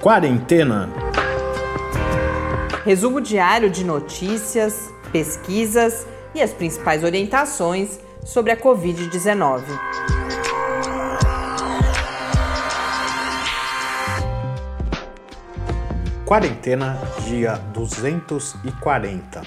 Quarentena. Resumo diário de notícias, pesquisas e as principais orientações sobre a Covid-19. Quarentena, dia 240.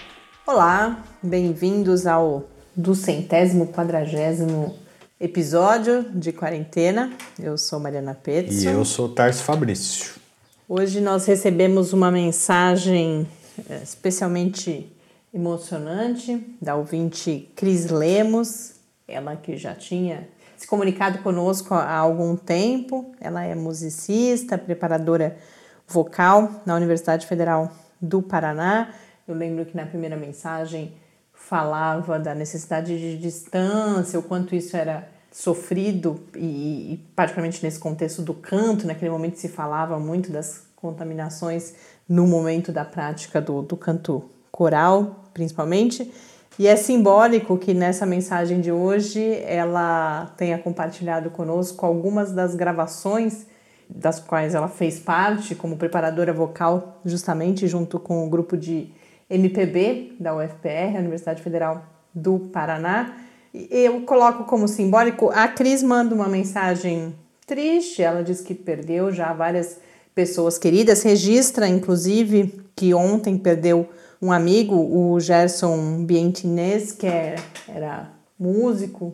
Olá, bem-vindos ao do centésimo quadragésimo episódio de quarentena. Eu sou Mariana Petz. E eu sou Tarso Fabrício. Hoje nós recebemos uma mensagem eh, especialmente emocionante da ouvinte Cris Lemos, ela que já tinha se comunicado conosco há algum tempo. Ela é musicista, preparadora vocal na Universidade Federal do Paraná. Eu lembro que na primeira mensagem falava da necessidade de distância, o quanto isso era sofrido e, e particularmente nesse contexto do canto, naquele momento se falava muito das contaminações no momento da prática do, do canto coral, principalmente. E é simbólico que nessa mensagem de hoje ela tenha compartilhado conosco algumas das gravações das quais ela fez parte como preparadora vocal, justamente junto com o grupo de MPB da UFPR, Universidade Federal do Paraná. Eu coloco como simbólico, a Cris manda uma mensagem triste, ela diz que perdeu já várias pessoas queridas, registra inclusive que ontem perdeu um amigo, o Gerson Bientinez, que é, era músico,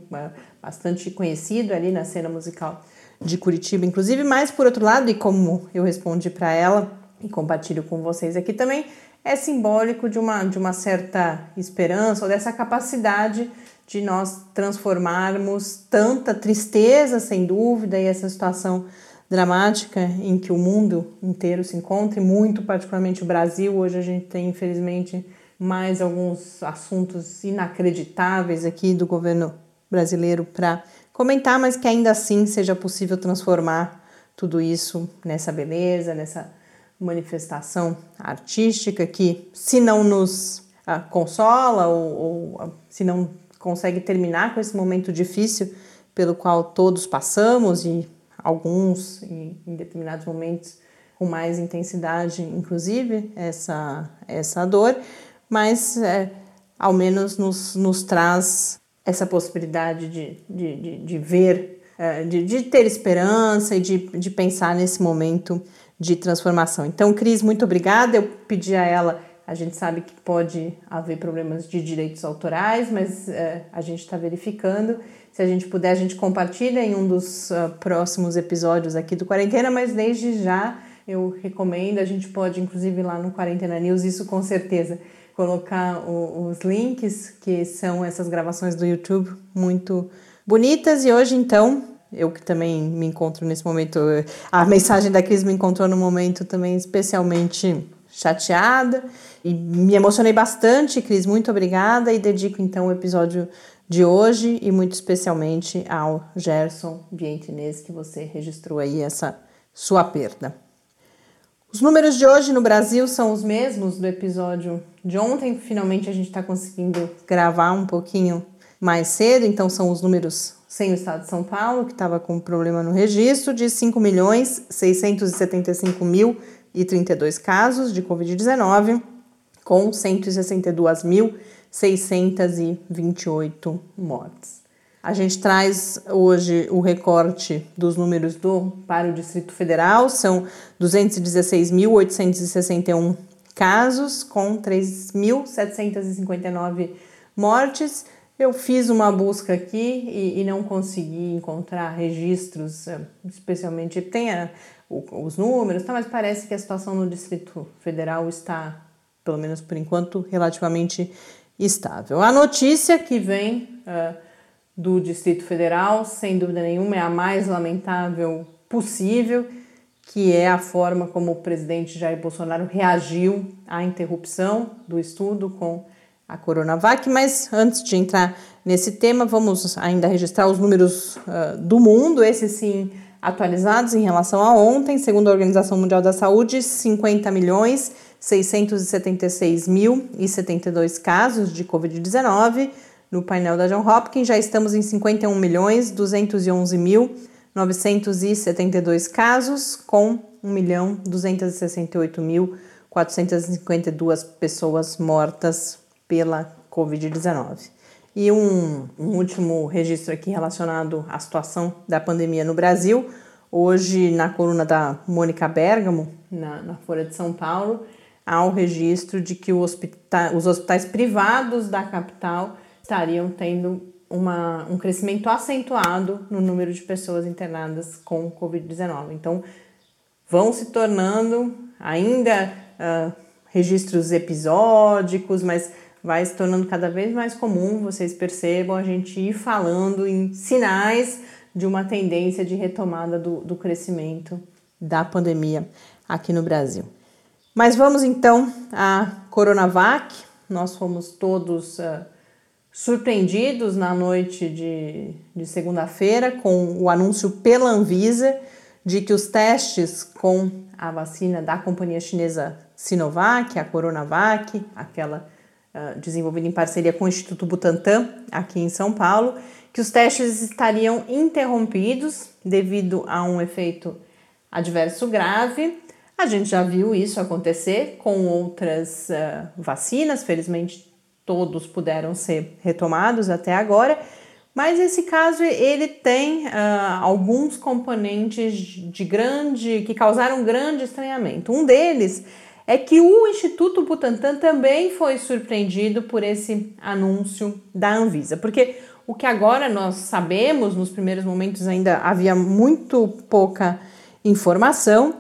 bastante conhecido ali na cena musical de Curitiba, inclusive, mas por outro lado, e como eu respondi para ela e compartilho com vocês aqui também, é simbólico de uma, de uma certa esperança ou dessa capacidade de nós transformarmos tanta tristeza, sem dúvida, e essa situação dramática em que o mundo inteiro se encontra, e muito particularmente o Brasil. Hoje a gente tem, infelizmente, mais alguns assuntos inacreditáveis aqui do governo brasileiro para comentar, mas que ainda assim seja possível transformar tudo isso nessa beleza, nessa manifestação artística que, se não nos ah, consola ou, ou ah, se não consegue terminar com esse momento difícil pelo qual todos passamos e alguns em, em determinados momentos com mais intensidade, inclusive essa essa dor, mas é, ao menos nos, nos traz essa possibilidade de, de, de, de ver, é, de, de ter esperança e de, de pensar nesse momento de transformação. Então, Cris, muito obrigada. Eu pedi a ela, a gente sabe que pode haver problemas de direitos autorais, mas uh, a gente está verificando. Se a gente puder, a gente compartilha em um dos uh, próximos episódios aqui do Quarentena, mas desde já eu recomendo, a gente pode, inclusive, lá no Quarentena News, isso com certeza, colocar o, os links, que são essas gravações do YouTube muito bonitas. E hoje, então, eu que também me encontro nesse momento, a mensagem da Cris me encontrou num momento também especialmente chateada e me emocionei bastante, Cris, muito obrigada e dedico então o episódio de hoje e muito especialmente ao Gerson Vientinez que você registrou aí essa sua perda. Os números de hoje no Brasil são os mesmos do episódio de ontem. Finalmente a gente está conseguindo gravar um pouquinho mais cedo, então são os números sem o estado de São Paulo, que estava com problema no registro, de 5 milhões 675 mil e 32 casos de Covid-19, com 162.628 mortes. A gente traz hoje o recorte dos números do para o Distrito Federal, são 216.861 casos, com 3.759 mortes eu fiz uma busca aqui e, e não consegui encontrar registros, eh, especialmente tem a, os números, tá, mas parece que a situação no Distrito Federal está, pelo menos por enquanto, relativamente estável. A notícia que vem uh, do Distrito Federal, sem dúvida nenhuma, é a mais lamentável possível, que é a forma como o presidente Jair Bolsonaro reagiu à interrupção do estudo com a Coronavac, mas antes de entrar nesse tema, vamos ainda registrar os números uh, do mundo, esses sim atualizados em relação a ontem, segundo a Organização Mundial da Saúde, 50 milhões 676 mil e 72 casos de Covid-19. No painel da John Hopkins já estamos em 51 milhões 211 mil 972 casos, com 1.268.452 pessoas mortas pela Covid-19. E um, um, último registro aqui relacionado à situação da pandemia no Brasil. Hoje, na coluna da Mônica Bergamo, na, na Folha de São Paulo, há o registro de que hospital, os hospitais privados da capital estariam tendo uma, um crescimento acentuado no número de pessoas internadas com Covid-19. Então, vão se tornando ainda uh, registros episódicos, mas vai se tornando cada vez mais comum, vocês percebam, a gente ir falando em sinais de uma tendência de retomada do, do crescimento da pandemia aqui no Brasil. Mas vamos então à Coronavac. Nós fomos todos uh, surpreendidos na noite de, de segunda-feira com o anúncio pela Anvisa de que os testes com a vacina da companhia chinesa Sinovac, a Coronavac, aquela uh, desenvolvida em parceria com o Instituto Butantan, aqui em São Paulo, que os testes estariam interrompidos devido a um efeito adverso grave. A gente já viu isso acontecer com outras uh, vacinas, felizmente todos puderam ser retomados até agora, mas esse caso ele tem uh, alguns componentes de grande que causaram grande estranhamento. Um deles é que o Instituto Butantan também foi surpreendido por esse anúncio da Anvisa, porque o que agora nós sabemos, nos primeiros momentos ainda havia muito pouca informação,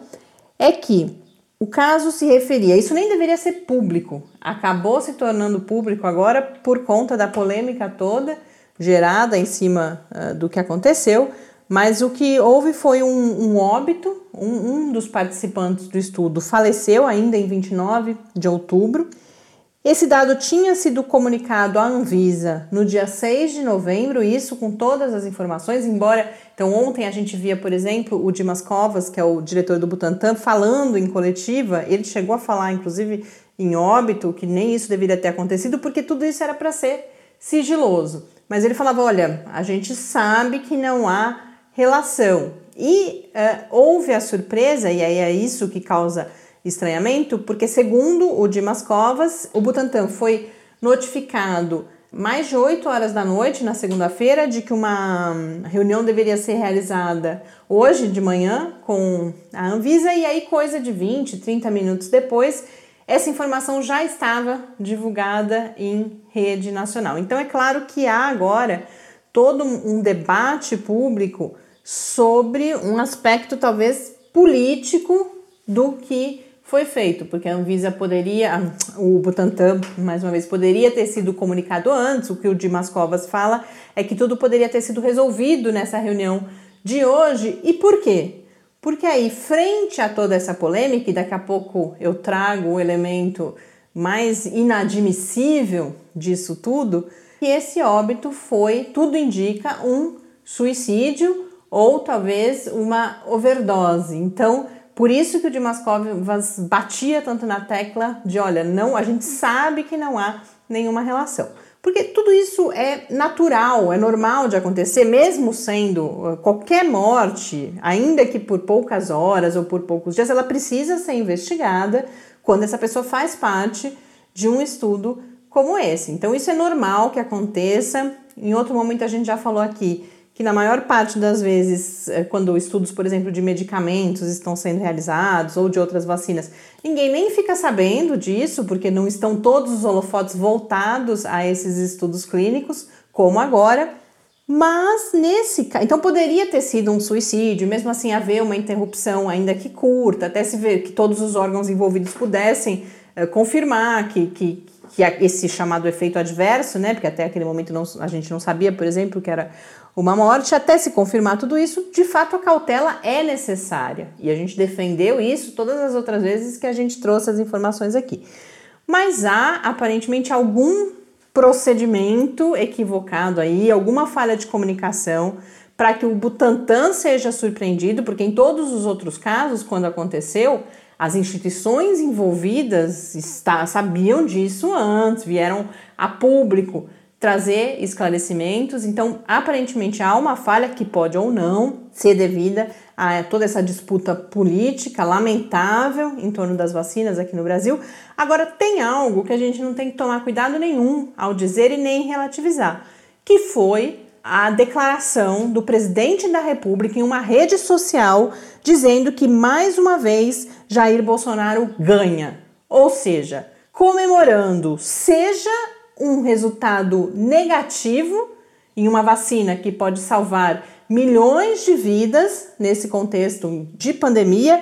é que o caso se referia, isso nem deveria ser público, acabou se tornando público agora por conta da polêmica toda gerada em cima uh, do que aconteceu, mas o que houve foi um, um óbito, um, um dos participantes do estudo faleceu ainda em 29 de outubro. Esse dado tinha sido comunicado à Anvisa no dia 6 de novembro, isso com todas as informações, embora então ontem a gente via, por exemplo, o Dimas Covas, que é o diretor do Butantan, falando em coletiva, ele chegou a falar inclusive em óbito que nem isso deveria ter acontecido, porque tudo isso era para ser sigiloso. Mas ele falava: olha, a gente sabe que não há relação. E uh, houve a surpresa, e aí é isso que causa estranhamento, porque segundo o Dimas Covas, o Butantan foi notificado mais de 8 horas da noite na segunda-feira de que uma reunião deveria ser realizada hoje de manhã com a Anvisa e aí coisa de 20, 30 minutos depois, essa informação já estava divulgada em rede nacional. Então é claro que há agora todo um debate público sobre um aspecto talvez político do que foi feito, porque a Anvisa poderia, o Butantan, mais uma vez, poderia ter sido comunicado antes. O que o Dimas Covas fala é que tudo poderia ter sido resolvido nessa reunião de hoje. E por quê? Porque aí, frente a toda essa polêmica, e daqui a pouco eu trago o elemento mais inadmissível disso tudo, que esse óbito foi, tudo indica, um suicídio ou talvez uma overdose. Então, por isso que o Dimas Covas batia tanto na tecla de, olha, não, a gente sabe que não há nenhuma relação. Porque tudo isso é natural, é normal de acontecer, mesmo sendo uh, qualquer morte, ainda que por poucas horas ou por poucos dias, ela precisa ser investigada quando essa pessoa faz parte de um estudo como esse. Então, isso é normal que aconteça. Em outro momento, a gente já falou aqui que na maior parte das vezes, é, quando estudos, por exemplo, de medicamentos estão sendo realizados ou de outras vacinas, ninguém nem fica sabendo disso, porque não estão todos os holofotes voltados a esses estudos clínicos, como agora. Mas nesse caso, então poderia ter sido um suicídio, mesmo assim haver uma interrupção, ainda que curta, até se ver que todos os órgãos envolvidos pudessem uh, confirmar que, que, que esse chamado efeito adverso, né? Porque até aquele momento não, a gente não sabia, por exemplo, que era uma morte, até se confirmar tudo isso, de fato a cautela é necessária. E a gente defendeu isso todas as outras vezes que a gente trouxe as informações aqui. Mas há aparentemente algum procedimento equivocado aí, alguma falha de comunicação para que o Butantan seja surpreendido, porque em todos os outros casos, quando aconteceu, as instituições envolvidas está, sabiam disso antes, vieram a público trazer esclarecimentos. Então, aparentemente há uma falha que pode ou não ser devida a toda essa disputa política lamentável em torno das vacinas aqui no Brasil. Agora, tem algo que a gente não tem que tomar cuidado nenhum ao dizer e nem relativizar, que foi a declaração do presidente da República em uma rede social dizendo que mais uma vez Jair Bolsonaro ganha. Ou seja, comemorando seja um resultado negativo em uma vacina que pode salvar milhões de vidas nesse contexto de pandemia,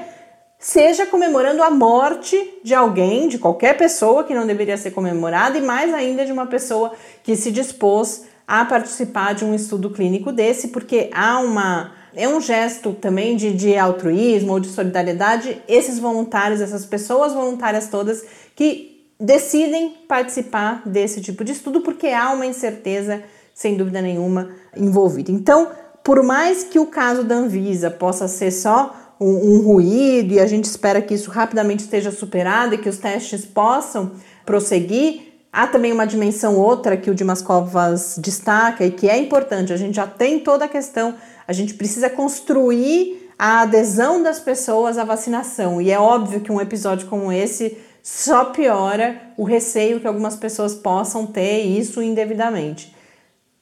seja comemorando a morte de alguém, de qualquer pessoa que não deveria ser comemorada, e mais ainda de uma pessoa que se dispôs a participar de um estudo clínico desse, porque há uma. É um gesto também de, de altruísmo ou de solidariedade, esses voluntários, essas pessoas voluntárias todas que decidem participar desse tipo de estudo porque há uma incerteza, sem dúvida nenhuma, envolvida. Então, por mais que o caso da Anvisa possa ser só um, um ruído e a gente espera que isso rapidamente esteja superado e que os testes possam prosseguir, há também uma dimensão outra que o Dimas Covas destaca e que é importante. A gente já tem toda a questão, a gente precisa construir a adesão das pessoas à vacinação. E é óbvio que um episódio como esse só piora o receio que algumas pessoas possam ter isso indevidamente.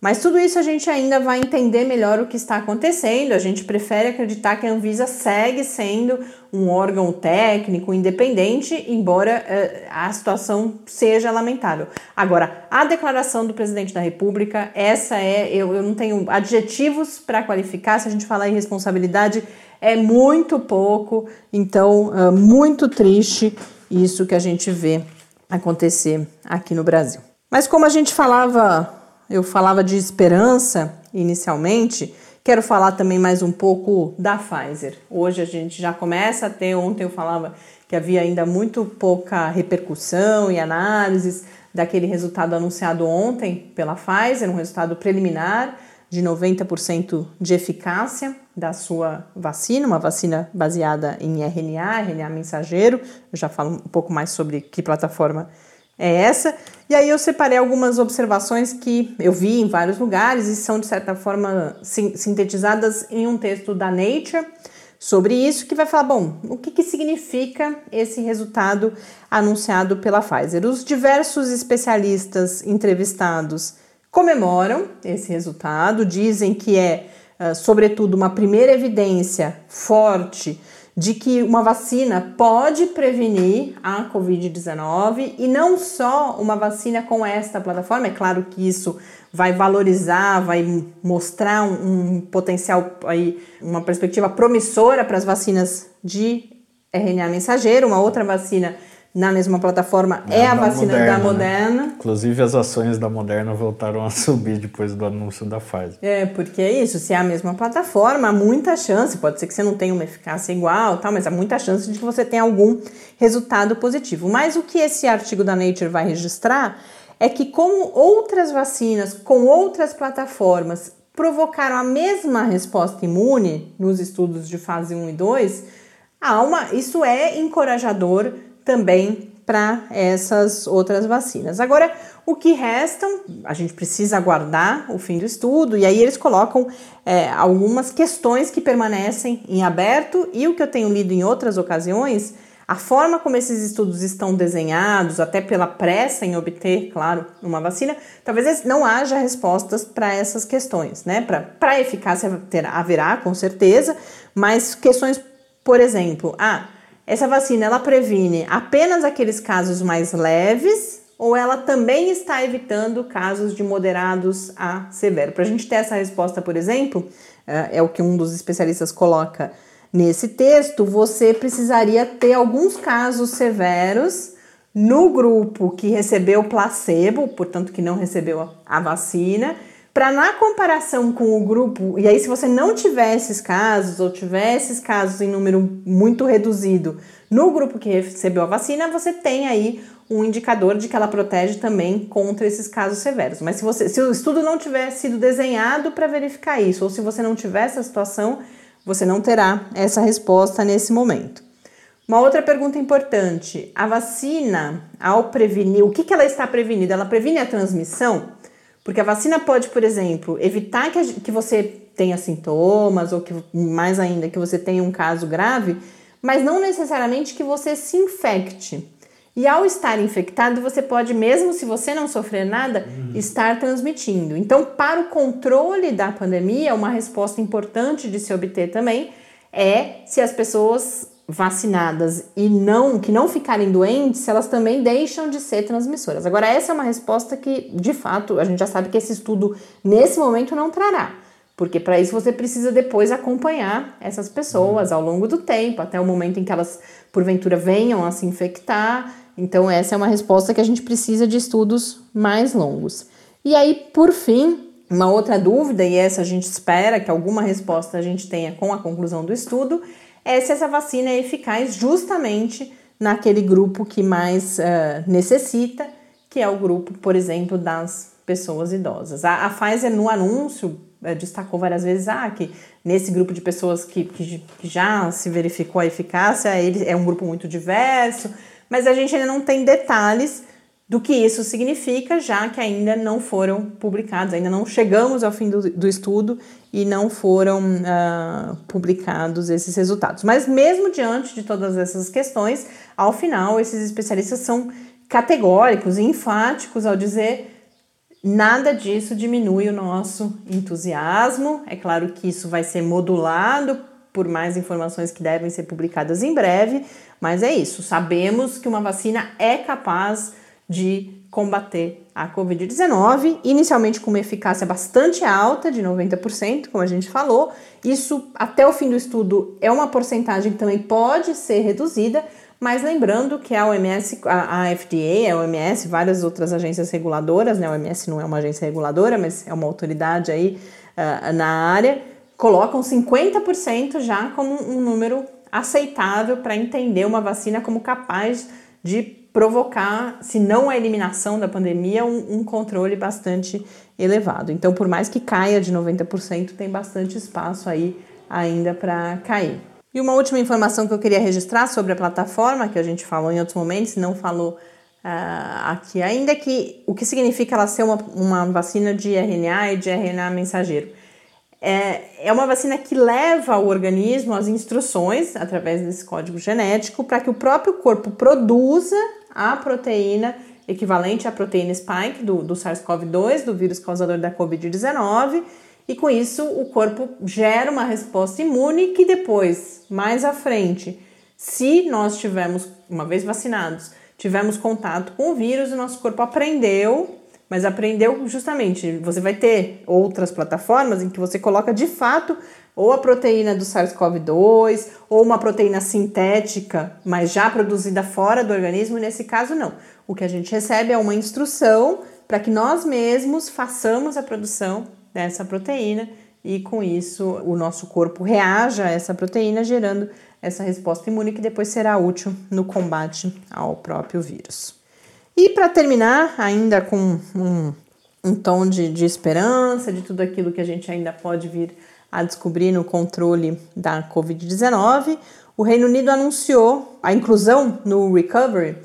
Mas tudo isso a gente ainda vai entender melhor o que está acontecendo. A gente prefere acreditar que a Anvisa segue sendo um órgão técnico independente, embora uh, a situação seja lamentável. Agora, a declaração do presidente da República, essa é, eu, eu não tenho adjetivos para qualificar, se a gente falar em responsabilidade, é muito pouco, então, uh, muito triste isso que a gente vê acontecer aqui no Brasil. Mas como a gente falava, eu falava de esperança inicialmente, quero falar também mais um pouco da Pfizer. Hoje a gente já começa a ter, ontem eu falava que havia ainda muito pouca repercussão e análises daquele resultado anunciado ontem pela Pfizer, um resultado preliminar de 90% de eficácia da sua vacina, uma vacina baseada em RNA, RNA mensageiro. Eu já falo um pouco mais sobre que plataforma é essa. E aí eu separei algumas observações que eu vi em vários lugares e são de certa forma sintetizadas em um texto da Nature sobre isso, que vai falar, bom, o que, que significa esse resultado anunciado pela Pfizer? Os diversos especialistas entrevistados comemoram esse resultado, dizem que é, uh, sobretudo, uma primeira evidência forte de que uma vacina pode prevenir a Covid-19 e não só uma vacina com esta plataforma. É claro que isso vai valorizar, vai mostrar um, um potencial aí, uma perspectiva promissora para as vacinas de RNA mensageiro, uma outra vacina na mesma plataforma é, é a vacina Moderna, da Moderna. Né? Inclusive as ações da Moderna voltaram a subir depois do anúncio da Pfizer. É, porque é isso, se é a mesma plataforma, há muita chance, pode ser que você não tenha uma eficácia igual, tal, mas há muita chance de que você tenha algum resultado positivo. Mas o que esse artigo da Nature vai registrar é que como outras vacinas com outras plataformas provocaram a mesma resposta imune nos estudos de fase 1 e 2, há uma, isso é encorajador também para essas outras vacinas. Agora, o que restam, a gente precisa aguardar o fim do estudo, e aí eles colocam é, algumas questões que permanecem em aberto, e o que eu tenho lido em outras ocasiões, a forma como esses estudos estão desenhados, até pela pressa em obter, claro, uma vacina, talvez não haja respostas para essas questões, né? Para eficácia ter, haverá, com certeza, mas questões, por exemplo, ah, essa vacina ela previne apenas aqueles casos mais leves ou ela também está evitando casos de moderados a severo? Para a gente ter essa resposta, por exemplo, é, é o que um dos especialistas coloca nesse texto, você precisaria ter alguns casos severos no grupo que recebeu placebo, portanto que não recebeu a vacina, para na comparação com o grupo, e aí se você não tiver esses casos ou tiver esses casos em número muito reduzido no grupo que recebeu a vacina, você tem aí um indicador de que ela protege também contra esses casos severos. Mas se, você, se o estudo não tiver sido desenhado para verificar isso, ou se você não tiver essa situação, você não terá essa resposta nesse momento. Uma outra pergunta importante: a vacina, ao prevenir, o que, que ela está prevenindo? Ela previne a transmissão? Porque a vacina pode, por exemplo, evitar que, a, que você tenha sintomas ou que mais ainda que você tenha um caso grave, mas não necessariamente que você se infecte. E ao estar infectado, você pode, mesmo se você não sofrer nada, uhum. estar transmitindo. Então, para o controle da pandemia, uma resposta importante de se obter também é se as pessoas vacinadas e não que não ficarem doentes, elas também deixam de ser transmissoras. Agora, essa é uma resposta que, de fato, a gente já sabe que esse estudo nesse momento não trará. Porque para isso você precisa depois acompanhar essas pessoas ao longo do tempo, até o momento em que elas, porventura, venham a se infectar. Então, essa é uma resposta que a gente precisa de estudos mais longos. E aí, por fim, uma outra dúvida, e essa a gente espera que alguma resposta a gente tenha com a conclusão do estudo, é se essa vacina é eficaz justamente naquele grupo que mais uh, necessita, que é o grupo, por exemplo, das pessoas idosas. A, a Pfizer, no anúncio, é, destacou várias vezes ah, que nesse grupo de pessoas que, que, que, já se verificou a eficácia, ele é um grupo muito diverso, mas a gente ainda não tem detalhes do que isso significa, já que ainda não foram publicados, ainda não chegamos ao fim do, do estudo e não foram uh, publicados esses resultados. Mas mesmo diante de todas essas questões, ao final, esses especialistas são categóricos e enfáticos ao dizer Nada disso diminui o nosso entusiasmo. É claro que isso vai ser modulado por mais informações que devem ser publicadas em breve, mas é isso. Sabemos que uma vacina é capaz de combater a Covid-19, inicialmente com uma eficácia bastante alta, de 90%, como a gente falou. Isso, até o fim do estudo, é uma porcentagem que também pode ser reduzida, mas lembrando que a OMS, a, FDA, a OMS, várias outras agências reguladoras, né? A OMS não é uma agência reguladora, mas é uma autoridade aí uh, na área, colocam 50% já como um número aceitável para entender uma vacina como capaz de provocar, se não a eliminação da pandemia, um, um, controle bastante elevado. Então, por mais que caia de 90%, tem bastante espaço aí ainda para cair. E uma última informação que eu queria registrar sobre a plataforma, que a gente falou em outros momentos, não falou uh, aqui ainda, é que o que significa ela ser uma, uma vacina de RNA e de RNA mensageiro. É, é uma vacina que leva ao organismo as instruções, através desse código genético, para que o próprio corpo produza a proteína equivalente à proteína spike do, do SARS-CoV-2, do vírus causador da Covid-19, e com isso o corpo gera uma resposta imune que depois, mais à frente, se nós tivermos, uma vez vacinados, tivermos contato com o vírus, o nosso corpo aprendeu, mas aprendeu justamente, você vai ter outras plataformas em que você coloca de fato ou a proteína do SARS-CoV-2 ou uma proteína sintética, mas já produzida fora do organismo, nesse caso não. O que a gente recebe é uma instrução para que nós mesmos façamos a produção dessa proteína e com isso o nosso corpo reaja a essa proteína, gerando essa resposta imune que depois será útil no combate ao próprio vírus. E para terminar, ainda com um, um tom de, de esperança, de tudo aquilo que a gente ainda pode vir a descobrir no controle da Covid-19, o Reino Unido anunciou a inclusão no Recovery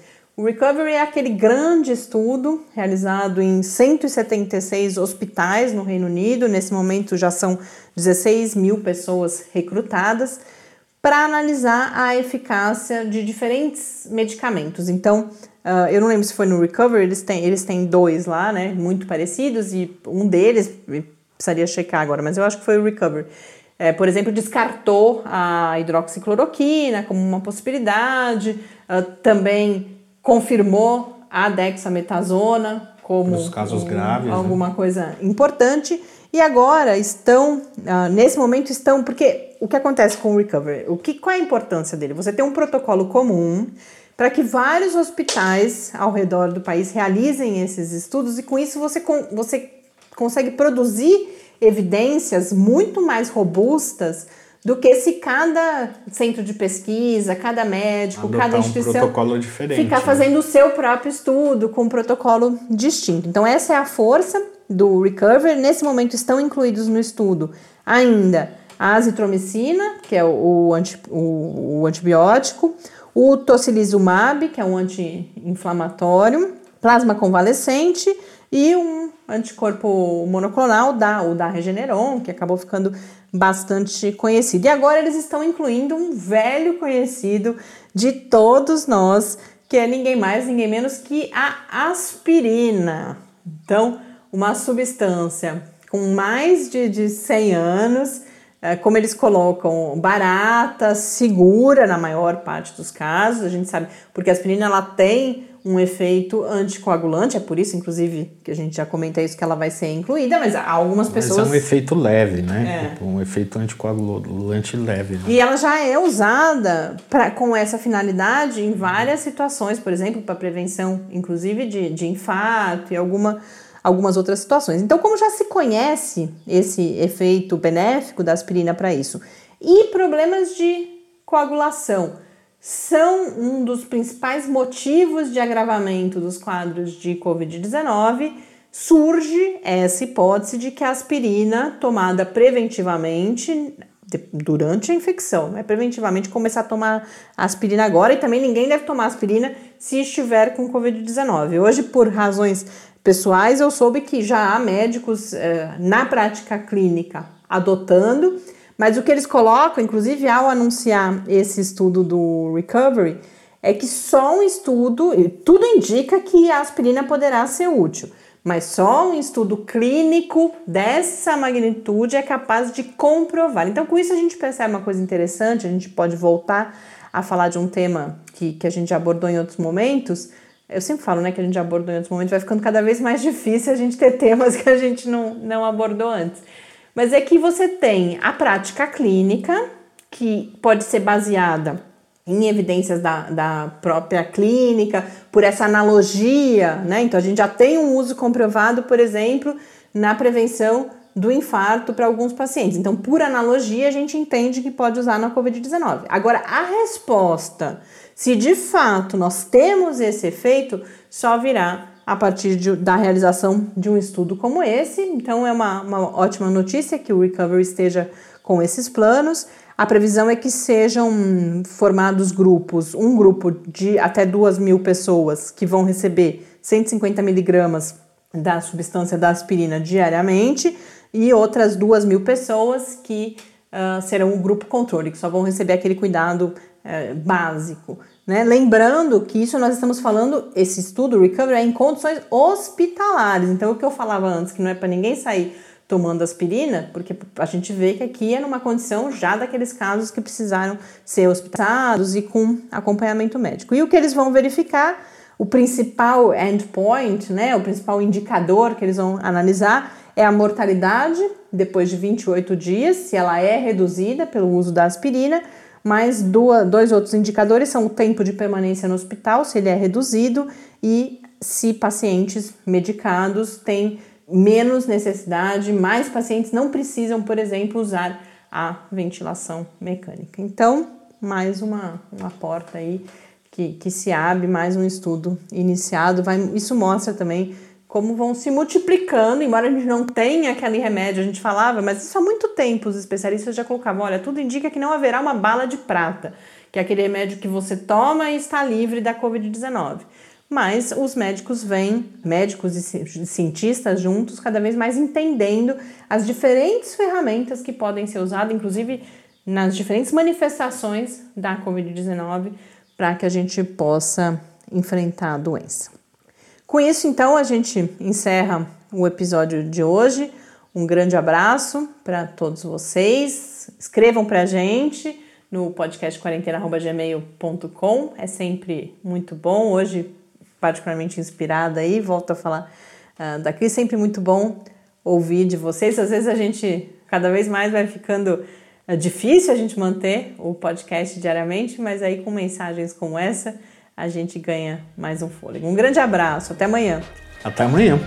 o Recovery é aquele grande estudo realizado em 176 hospitais no Reino Unido. Nesse momento já são 16 mil pessoas recrutadas para analisar a eficácia de diferentes medicamentos. Então, uh, eu não lembro se foi no Recovery, eles têm, eles têm dois lá, né, muito parecidos, e um deles, precisaria checar agora, mas eu acho que foi o Recovery. É, por exemplo, descartou a hidroxicloroquina como uma possibilidade, uh, também confirmou a dexametasona como Os casos um, graves, né? alguma né? coisa importante e agora estão uh, nesse momento estão porque o que acontece com o recovery o que qual é a importância dele você tem um protocolo comum para que vários hospitais ao redor do país realizem esses estudos e com isso você, você consegue produzir evidências muito mais robustas do que se cada centro de pesquisa, cada médico, Adotar cada instituição um protocolo diferente, ficar né? fazendo o seu próprio estudo com um protocolo distinto. Então essa é a força do Recover. Nesse momento estão incluídos no estudo ainda a azitromicina, que é o, o, anti, o, o antibiótico, o tocilizumab, que é um anti-inflamatório, plasma convalescente e um anticorpo monoclonal, da, o da Regeneron, que acabou ficando bastante conhecido. E agora eles estão incluindo um velho conhecido de todos nós, que é ninguém mais, ninguém menos que a aspirina. Então, uma substância com mais de, de 100 anos, é, como eles colocam, barata, segura na maior parte dos casos, a gente sabe, porque a aspirina ela tem um efeito anticoagulante, é por isso, inclusive, que a gente já comenta isso, que ela vai ser incluída, mas algumas pessoas... Mas é um efeito leve, né? É. Tipo, um efeito anticoagulante leve. Né? E ela já é usada pra, com essa finalidade em várias situações, por exemplo, para prevenção, inclusive, de, de infarto e alguma, algumas outras situações. Então, como já se conhece esse efeito benéfico da aspirina para isso, e problemas de coagulação são um dos principais motivos de agravamento dos quadros de Covid-19, surge essa hipótese de que a aspirina tomada preventivamente durante a infecção, né? preventivamente começar a tomar aspirina agora e também ninguém deve tomar aspirina se estiver com Covid-19. Hoje, por razões pessoais, eu soube que já há médicos eh, na prática clínica adotando mas o que eles colocam, inclusive ao anunciar esse estudo do recovery, é que só um estudo, e tudo indica que a aspirina poderá ser útil, mas só um estudo clínico dessa magnitude é capaz de comprovar. Então, com isso, a gente percebe uma coisa interessante, a gente pode voltar a falar de um tema que, que a gente abordou em outros momentos. Eu sempre falo né, que a gente abordou em outros momentos, vai ficando cada vez mais difícil a gente ter temas que a gente não, não abordou antes. Mas é que você tem a prática clínica, que pode ser baseada em evidências da, da própria clínica, por essa analogia, né? Então a gente já tem um uso comprovado, por exemplo, na prevenção do infarto para alguns pacientes. Então, por analogia, a gente entende que pode usar na Covid-19. Agora, a resposta, se de fato nós temos esse efeito, só virá a partir de, da realização de um estudo como esse. Então, é uma, uma ótima notícia que o Recovery esteja com esses planos. A previsão é que sejam formados grupos, um grupo de até duas mil pessoas que vão receber 150 miligramas da substância da aspirina diariamente e outras duas mil pessoas que uh, serão o grupo controle, que só vão receber aquele cuidado uh, básico. Né? Lembrando que isso nós estamos falando, esse estudo, recovery, é em condições hospitalares. Então, o que eu falava antes, que não é para ninguém sair tomando aspirina, porque a gente vê que aqui é numa condição já daqueles casos que precisaram ser hospitalizados e com acompanhamento médico. E o que eles vão verificar, o principal endpoint, né, o principal indicador que eles vão analisar é a mortalidade depois de 28 dias, se ela é reduzida pelo uso da aspirina, mas duas, dois outros indicadores são o tempo de permanência no hospital, se ele é reduzido, e se pacientes medicados têm menos necessidade, mais pacientes não precisam, por exemplo, usar a ventilação mecânica. Então, mais uma, uma porta aí que, que se abre, mais um estudo iniciado. Vai, isso mostra também como vão se multiplicando, embora a gente não tenha aquele remédio, a gente falava, mas isso há muito tempo os especialistas já colocavam, olha, tudo indica que não haverá uma bala de prata, que é aquele remédio que você toma e está livre da Covid-19. Mas os médicos vêm, médicos e cientistas juntos, cada vez mais entendendo as diferentes ferramentas que podem ser usadas, inclusive nas diferentes manifestações da Covid-19, para que a gente possa enfrentar a doença. Com isso, então, a gente encerra o episódio de hoje. Um grande abraço para todos vocês. Escrevam para a gente no podcast quarentena.gmail.com. É sempre muito bom. Hoje, particularmente inspirada aí, volto a falar uh, daqui. Sempre muito bom ouvir de vocês. Às vezes a gente, cada vez mais, vai ficando uh, difícil a gente manter o podcast diariamente, mas aí com mensagens como essa a gente ganha mais um fôlego. Um grande abraço, até amanhã. Até amanhã.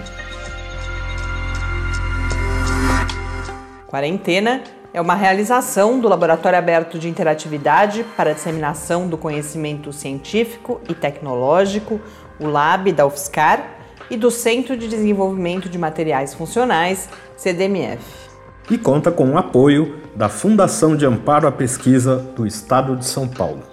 Quarentena é uma realização do Laboratório Aberto de Interatividade para a Disseminação do Conhecimento Científico e Tecnológico, o LAB da UFSCar, e do Centro de Desenvolvimento de Materiais Funcionais, CDMF. E conta com o apoio da Fundação de Amparo à Pesquisa do Estado de São Paulo.